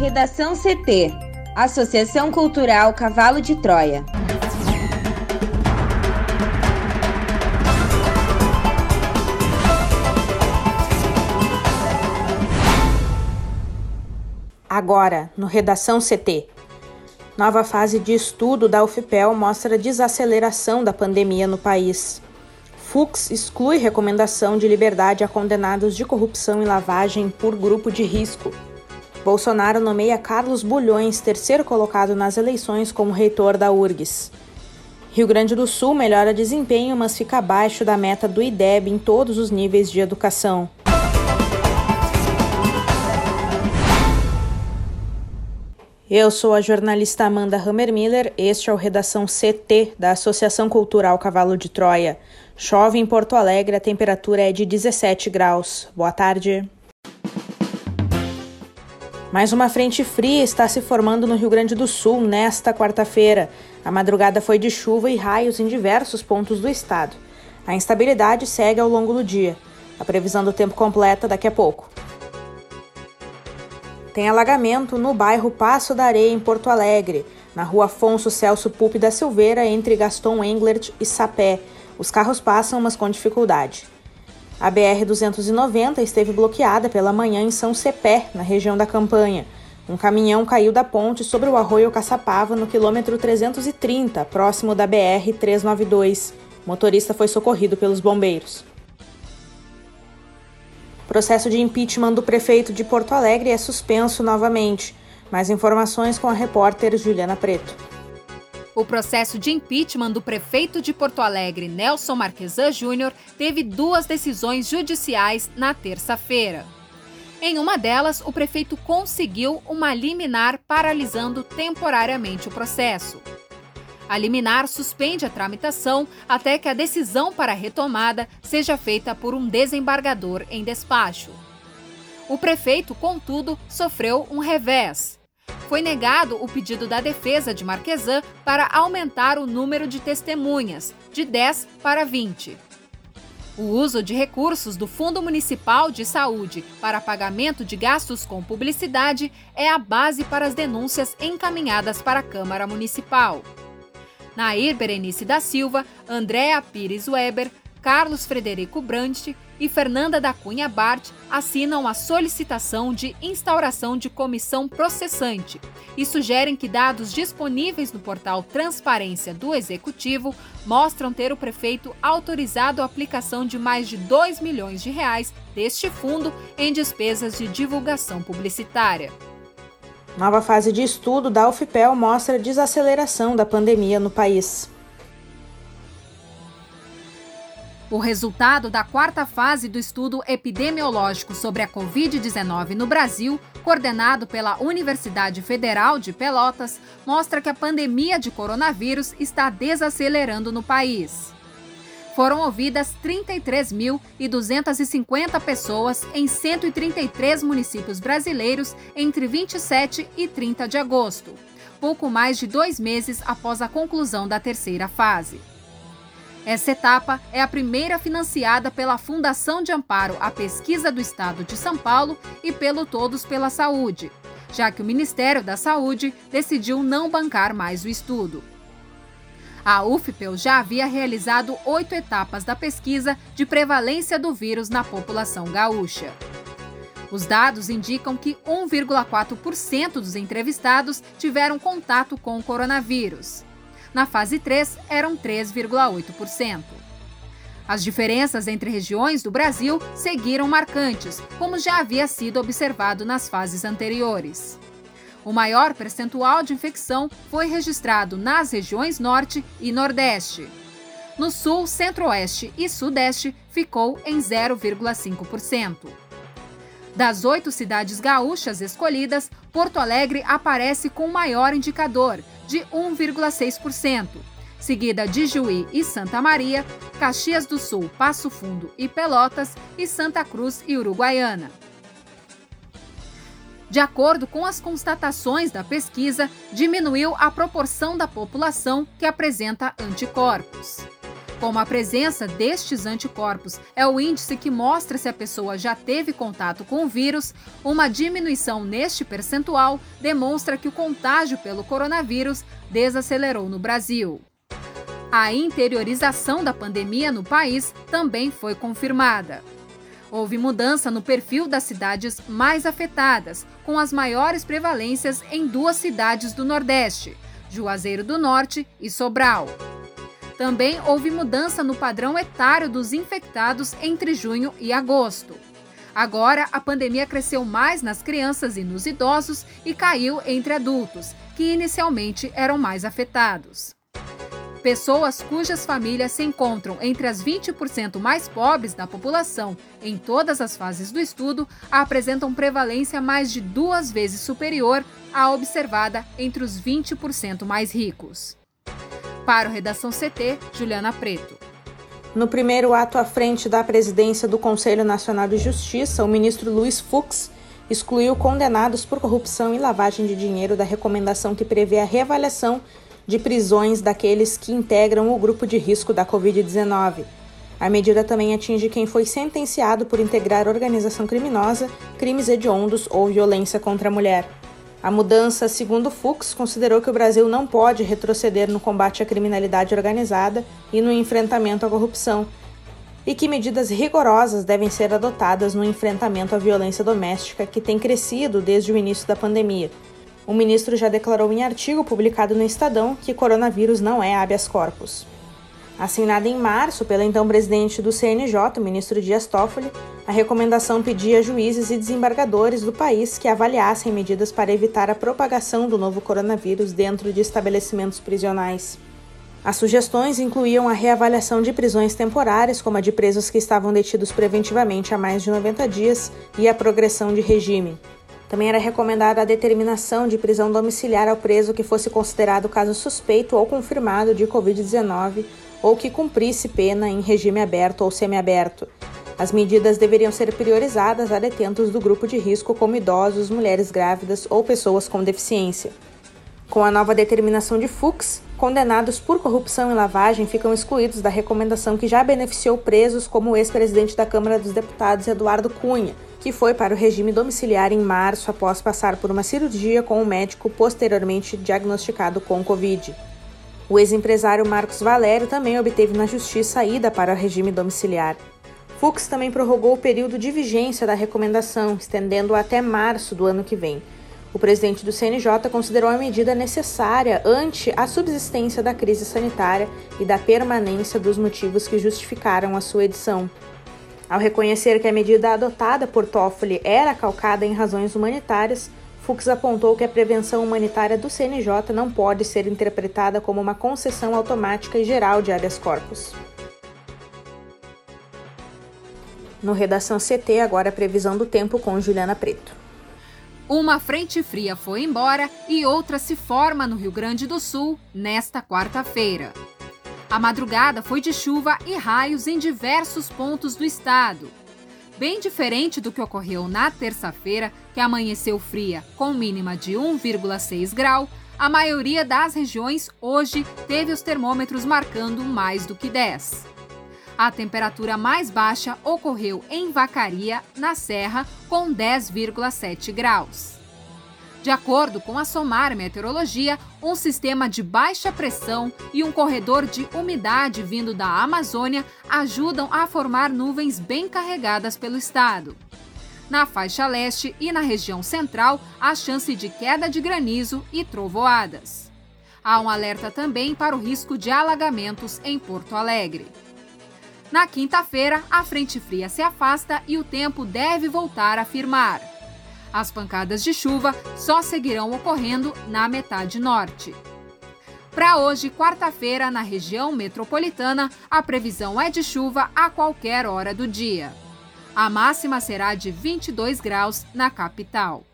Redação CT Associação Cultural Cavalo de Troia. Agora, no Redação CT. Nova fase de estudo da UFPEL mostra desaceleração da pandemia no país. Fux exclui recomendação de liberdade a condenados de corrupção e lavagem por grupo de risco. Bolsonaro nomeia Carlos Bulhões, terceiro colocado nas eleições, como reitor da URGS. Rio Grande do Sul melhora desempenho, mas fica abaixo da meta do IDEB em todos os níveis de educação. Eu sou a jornalista Amanda Hammermiller, este é o Redação CT da Associação Cultural Cavalo de Troia. Chove em Porto Alegre, a temperatura é de 17 graus. Boa tarde. Mais uma frente fria está se formando no Rio Grande do Sul nesta quarta-feira. A madrugada foi de chuva e raios em diversos pontos do estado. A instabilidade segue ao longo do dia. A previsão do tempo completa daqui a pouco. Tem alagamento no bairro Passo da Areia, em Porto Alegre, na rua Afonso Celso Pupi da Silveira, entre Gaston Englert e Sapé. Os carros passam, mas com dificuldade. A BR-290 esteve bloqueada pela manhã em São Cepé, na região da campanha. Um caminhão caiu da ponte sobre o arroio Caçapava no quilômetro 330, próximo da BR-392. O motorista foi socorrido pelos bombeiros. O processo de impeachment do prefeito de Porto Alegre é suspenso novamente. Mais informações com a repórter Juliana Preto. O processo de impeachment do prefeito de Porto Alegre, Nelson Marquesan Júnior, teve duas decisões judiciais na terça-feira. Em uma delas, o prefeito conseguiu uma liminar paralisando temporariamente o processo. A liminar suspende a tramitação até que a decisão para a retomada seja feita por um desembargador em despacho. O prefeito, contudo, sofreu um revés foi negado o pedido da defesa de Marquesan para aumentar o número de testemunhas, de 10 para 20. O uso de recursos do Fundo Municipal de Saúde para pagamento de gastos com publicidade é a base para as denúncias encaminhadas para a Câmara Municipal. Nair Berenice da Silva, Andréa Pires Weber, Carlos Frederico Brandt e Fernanda da Cunha Bart assinam a solicitação de instauração de comissão processante e sugerem que dados disponíveis no portal Transparência do Executivo mostram ter o prefeito autorizado a aplicação de mais de 2 milhões de reais deste fundo em despesas de divulgação publicitária. Nova fase de estudo da UFPEL mostra desaceleração da pandemia no país. O resultado da quarta fase do estudo epidemiológico sobre a Covid-19 no Brasil, coordenado pela Universidade Federal de Pelotas, mostra que a pandemia de coronavírus está desacelerando no país. Foram ouvidas 33.250 pessoas em 133 municípios brasileiros entre 27 e 30 de agosto, pouco mais de dois meses após a conclusão da terceira fase. Essa etapa é a primeira financiada pela Fundação de Amparo à Pesquisa do Estado de São Paulo e pelo Todos pela Saúde, já que o Ministério da Saúde decidiu não bancar mais o estudo. A UFPEL já havia realizado oito etapas da pesquisa de prevalência do vírus na população gaúcha. Os dados indicam que 1,4% dos entrevistados tiveram contato com o coronavírus. Na fase 3, eram 3,8%. As diferenças entre regiões do Brasil seguiram marcantes, como já havia sido observado nas fases anteriores. O maior percentual de infecção foi registrado nas regiões Norte e Nordeste. No Sul, Centro-Oeste e Sudeste ficou em 0,5%. Das oito cidades gaúchas escolhidas, Porto Alegre aparece com o maior indicador, de 1,6%, seguida de Juí e Santa Maria, Caxias do Sul, Passo Fundo e Pelotas e Santa Cruz e Uruguaiana. De acordo com as constatações da pesquisa, diminuiu a proporção da população que apresenta anticorpos. Como a presença destes anticorpos é o índice que mostra se a pessoa já teve contato com o vírus, uma diminuição neste percentual demonstra que o contágio pelo coronavírus desacelerou no Brasil. A interiorização da pandemia no país também foi confirmada. Houve mudança no perfil das cidades mais afetadas, com as maiores prevalências em duas cidades do Nordeste, Juazeiro do Norte e Sobral. Também houve mudança no padrão etário dos infectados entre junho e agosto. Agora, a pandemia cresceu mais nas crianças e nos idosos e caiu entre adultos, que inicialmente eram mais afetados. Pessoas cujas famílias se encontram entre as 20% mais pobres da população em todas as fases do estudo apresentam prevalência mais de duas vezes superior à observada entre os 20% mais ricos. Para o Redação CT, Juliana Preto. No primeiro ato à frente da presidência do Conselho Nacional de Justiça, o ministro Luiz Fux excluiu condenados por corrupção e lavagem de dinheiro da recomendação que prevê a reavaliação de prisões daqueles que integram o grupo de risco da Covid-19. A medida também atinge quem foi sentenciado por integrar organização criminosa, crimes hediondos ou violência contra a mulher. A mudança, segundo Fux, considerou que o Brasil não pode retroceder no combate à criminalidade organizada e no enfrentamento à corrupção, e que medidas rigorosas devem ser adotadas no enfrentamento à violência doméstica, que tem crescido desde o início da pandemia. O ministro já declarou em artigo publicado no Estadão que coronavírus não é habeas corpus. Assinada em março pela então presidente do CNJ, ministro Dias Toffoli, a recomendação pedia a juízes e desembargadores do país que avaliassem medidas para evitar a propagação do novo coronavírus dentro de estabelecimentos prisionais. As sugestões incluíam a reavaliação de prisões temporárias, como a de presos que estavam detidos preventivamente há mais de 90 dias, e a progressão de regime. Também era recomendada a determinação de prisão domiciliar ao preso que fosse considerado caso suspeito ou confirmado de Covid-19 ou que cumprisse pena em regime aberto ou semiaberto. As medidas deveriam ser priorizadas a detentos do grupo de risco, como idosos, mulheres grávidas ou pessoas com deficiência. Com a nova determinação de Fux, condenados por corrupção e lavagem ficam excluídos da recomendação que já beneficiou presos como o ex-presidente da Câmara dos Deputados Eduardo Cunha, que foi para o regime domiciliar em março após passar por uma cirurgia com um médico posteriormente diagnosticado com Covid. O ex-empresário Marcos Valério também obteve na justiça a ida para o regime domiciliar. Fux também prorrogou o período de vigência da recomendação, estendendo até março do ano que vem. O presidente do CNJ considerou a medida necessária ante a subsistência da crise sanitária e da permanência dos motivos que justificaram a sua edição. Ao reconhecer que a medida adotada por Toffoli era calcada em razões humanitárias, Fux apontou que a prevenção humanitária do CNJ não pode ser interpretada como uma concessão automática e geral de habeas corpus. No Redação CT, agora a previsão do tempo com Juliana Preto. Uma frente fria foi embora e outra se forma no Rio Grande do Sul nesta quarta-feira. A madrugada foi de chuva e raios em diversos pontos do estado bem diferente do que ocorreu na terça-feira, que amanheceu fria, com mínima de 1,6 grau, a maioria das regiões hoje teve os termômetros marcando mais do que 10. A temperatura mais baixa ocorreu em Vacaria, na Serra, com 10,7 graus. De acordo com a SOMAR Meteorologia, um sistema de baixa pressão e um corredor de umidade vindo da Amazônia ajudam a formar nuvens bem carregadas pelo estado. Na faixa leste e na região central, há chance de queda de granizo e trovoadas. Há um alerta também para o risco de alagamentos em Porto Alegre. Na quinta-feira, a frente fria se afasta e o tempo deve voltar a firmar. As pancadas de chuva só seguirão ocorrendo na metade norte. Para hoje, quarta-feira, na região metropolitana, a previsão é de chuva a qualquer hora do dia. A máxima será de 22 graus na capital.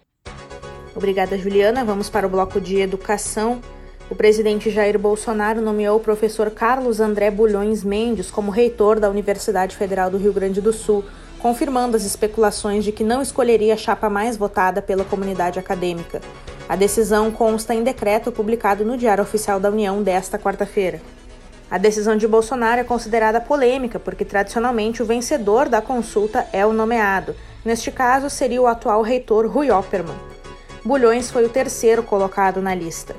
Obrigada, Juliana. Vamos para o bloco de educação. O presidente Jair Bolsonaro nomeou o professor Carlos André Bulhões Mendes como reitor da Universidade Federal do Rio Grande do Sul confirmando as especulações de que não escolheria a chapa mais votada pela comunidade acadêmica. A decisão consta em decreto publicado no Diário Oficial da União desta quarta-feira. A decisão de Bolsonaro é considerada polêmica porque tradicionalmente o vencedor da consulta é o nomeado. Neste caso, seria o atual reitor Rui Oppermann. Bulhões foi o terceiro colocado na lista.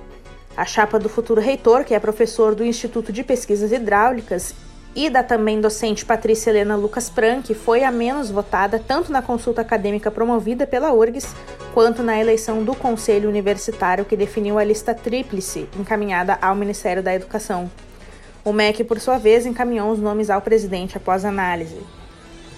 A chapa do futuro reitor, que é professor do Instituto de Pesquisas Hidráulicas, e da também docente Patrícia Helena Lucas Prank, foi a menos votada tanto na consulta acadêmica promovida pela URGS, quanto na eleição do Conselho Universitário que definiu a lista tríplice encaminhada ao Ministério da Educação. O MEC, por sua vez, encaminhou os nomes ao presidente após análise.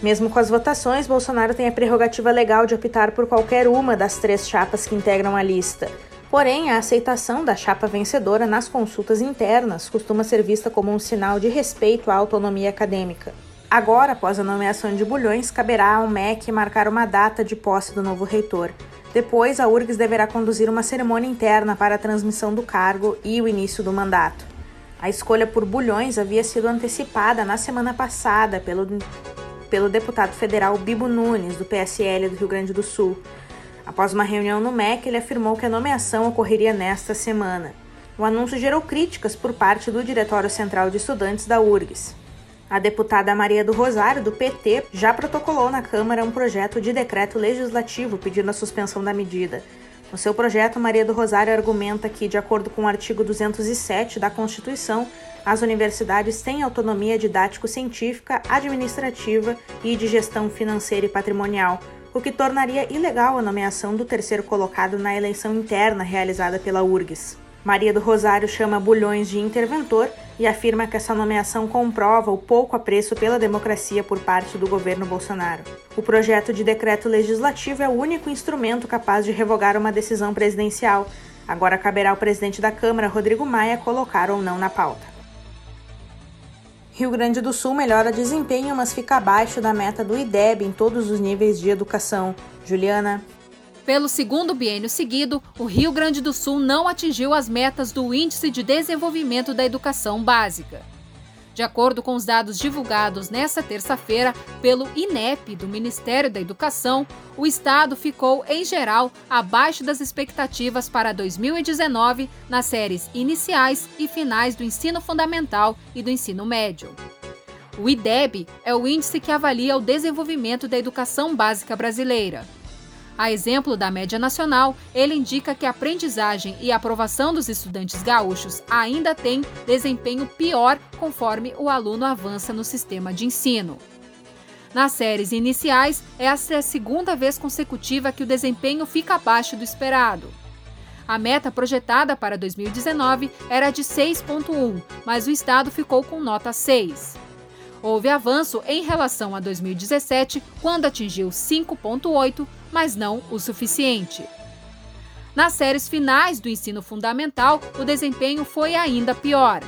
Mesmo com as votações, Bolsonaro tem a prerrogativa legal de optar por qualquer uma das três chapas que integram a lista. Porém, a aceitação da chapa vencedora nas consultas internas costuma ser vista como um sinal de respeito à autonomia acadêmica. Agora, após a nomeação de Bulhões, caberá ao MEC marcar uma data de posse do novo reitor. Depois, a URGS deverá conduzir uma cerimônia interna para a transmissão do cargo e o início do mandato. A escolha por Bulhões havia sido antecipada na semana passada pelo, pelo deputado federal Bibo Nunes, do PSL do Rio Grande do Sul. Após uma reunião no MEC, ele afirmou que a nomeação ocorreria nesta semana. O anúncio gerou críticas por parte do Diretório Central de Estudantes da URGS. A deputada Maria do Rosário, do PT, já protocolou na Câmara um projeto de decreto legislativo pedindo a suspensão da medida. No seu projeto, Maria do Rosário argumenta que, de acordo com o artigo 207 da Constituição, as universidades têm autonomia didático-científica, administrativa e de gestão financeira e patrimonial, o que tornaria ilegal a nomeação do terceiro colocado na eleição interna realizada pela URGS. Maria do Rosário chama Bulhões de interventor e afirma que essa nomeação comprova o pouco apreço pela democracia por parte do governo Bolsonaro. O projeto de decreto legislativo é o único instrumento capaz de revogar uma decisão presidencial. Agora caberá ao presidente da Câmara, Rodrigo Maia, colocar ou não na pauta. Rio Grande do Sul melhora desempenho, mas fica abaixo da meta do IDEB em todos os níveis de educação. Juliana. Pelo segundo biênio seguido, o Rio Grande do Sul não atingiu as metas do Índice de Desenvolvimento da Educação Básica. De acordo com os dados divulgados nesta terça-feira pelo INEP do Ministério da Educação, o estado ficou, em geral, abaixo das expectativas para 2019 nas séries iniciais e finais do ensino fundamental e do ensino médio. O IDEB é o índice que avalia o desenvolvimento da educação básica brasileira. A exemplo da média nacional, ele indica que a aprendizagem e aprovação dos estudantes gaúchos ainda têm desempenho pior conforme o aluno avança no sistema de ensino. Nas séries iniciais, essa é a segunda vez consecutiva que o desempenho fica abaixo do esperado. A meta projetada para 2019 era de 6,1, mas o estado ficou com nota 6. Houve avanço em relação a 2017, quando atingiu 5,8, mas não o suficiente. Nas séries finais do ensino fundamental, o desempenho foi ainda pior.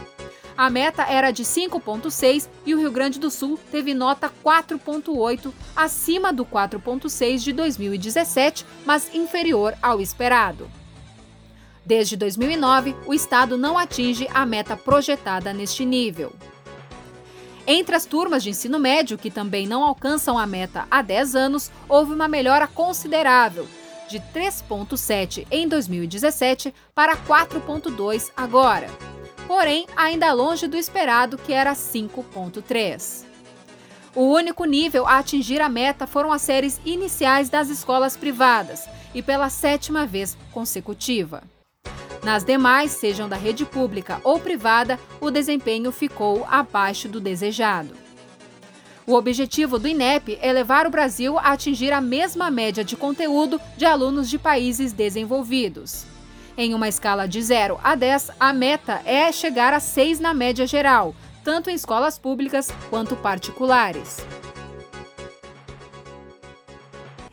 A meta era de 5,6 e o Rio Grande do Sul teve nota 4,8, acima do 4,6 de 2017, mas inferior ao esperado. Desde 2009, o estado não atinge a meta projetada neste nível. Entre as turmas de ensino médio, que também não alcançam a meta há 10 anos, houve uma melhora considerável, de 3,7 em 2017 para 4,2 agora. Porém, ainda longe do esperado, que era 5,3. O único nível a atingir a meta foram as séries iniciais das escolas privadas, e pela sétima vez consecutiva. Nas demais, sejam da rede pública ou privada, o desempenho ficou abaixo do desejado. O objetivo do INEP é levar o Brasil a atingir a mesma média de conteúdo de alunos de países desenvolvidos. Em uma escala de 0 a 10, a meta é chegar a 6 na média geral, tanto em escolas públicas quanto particulares.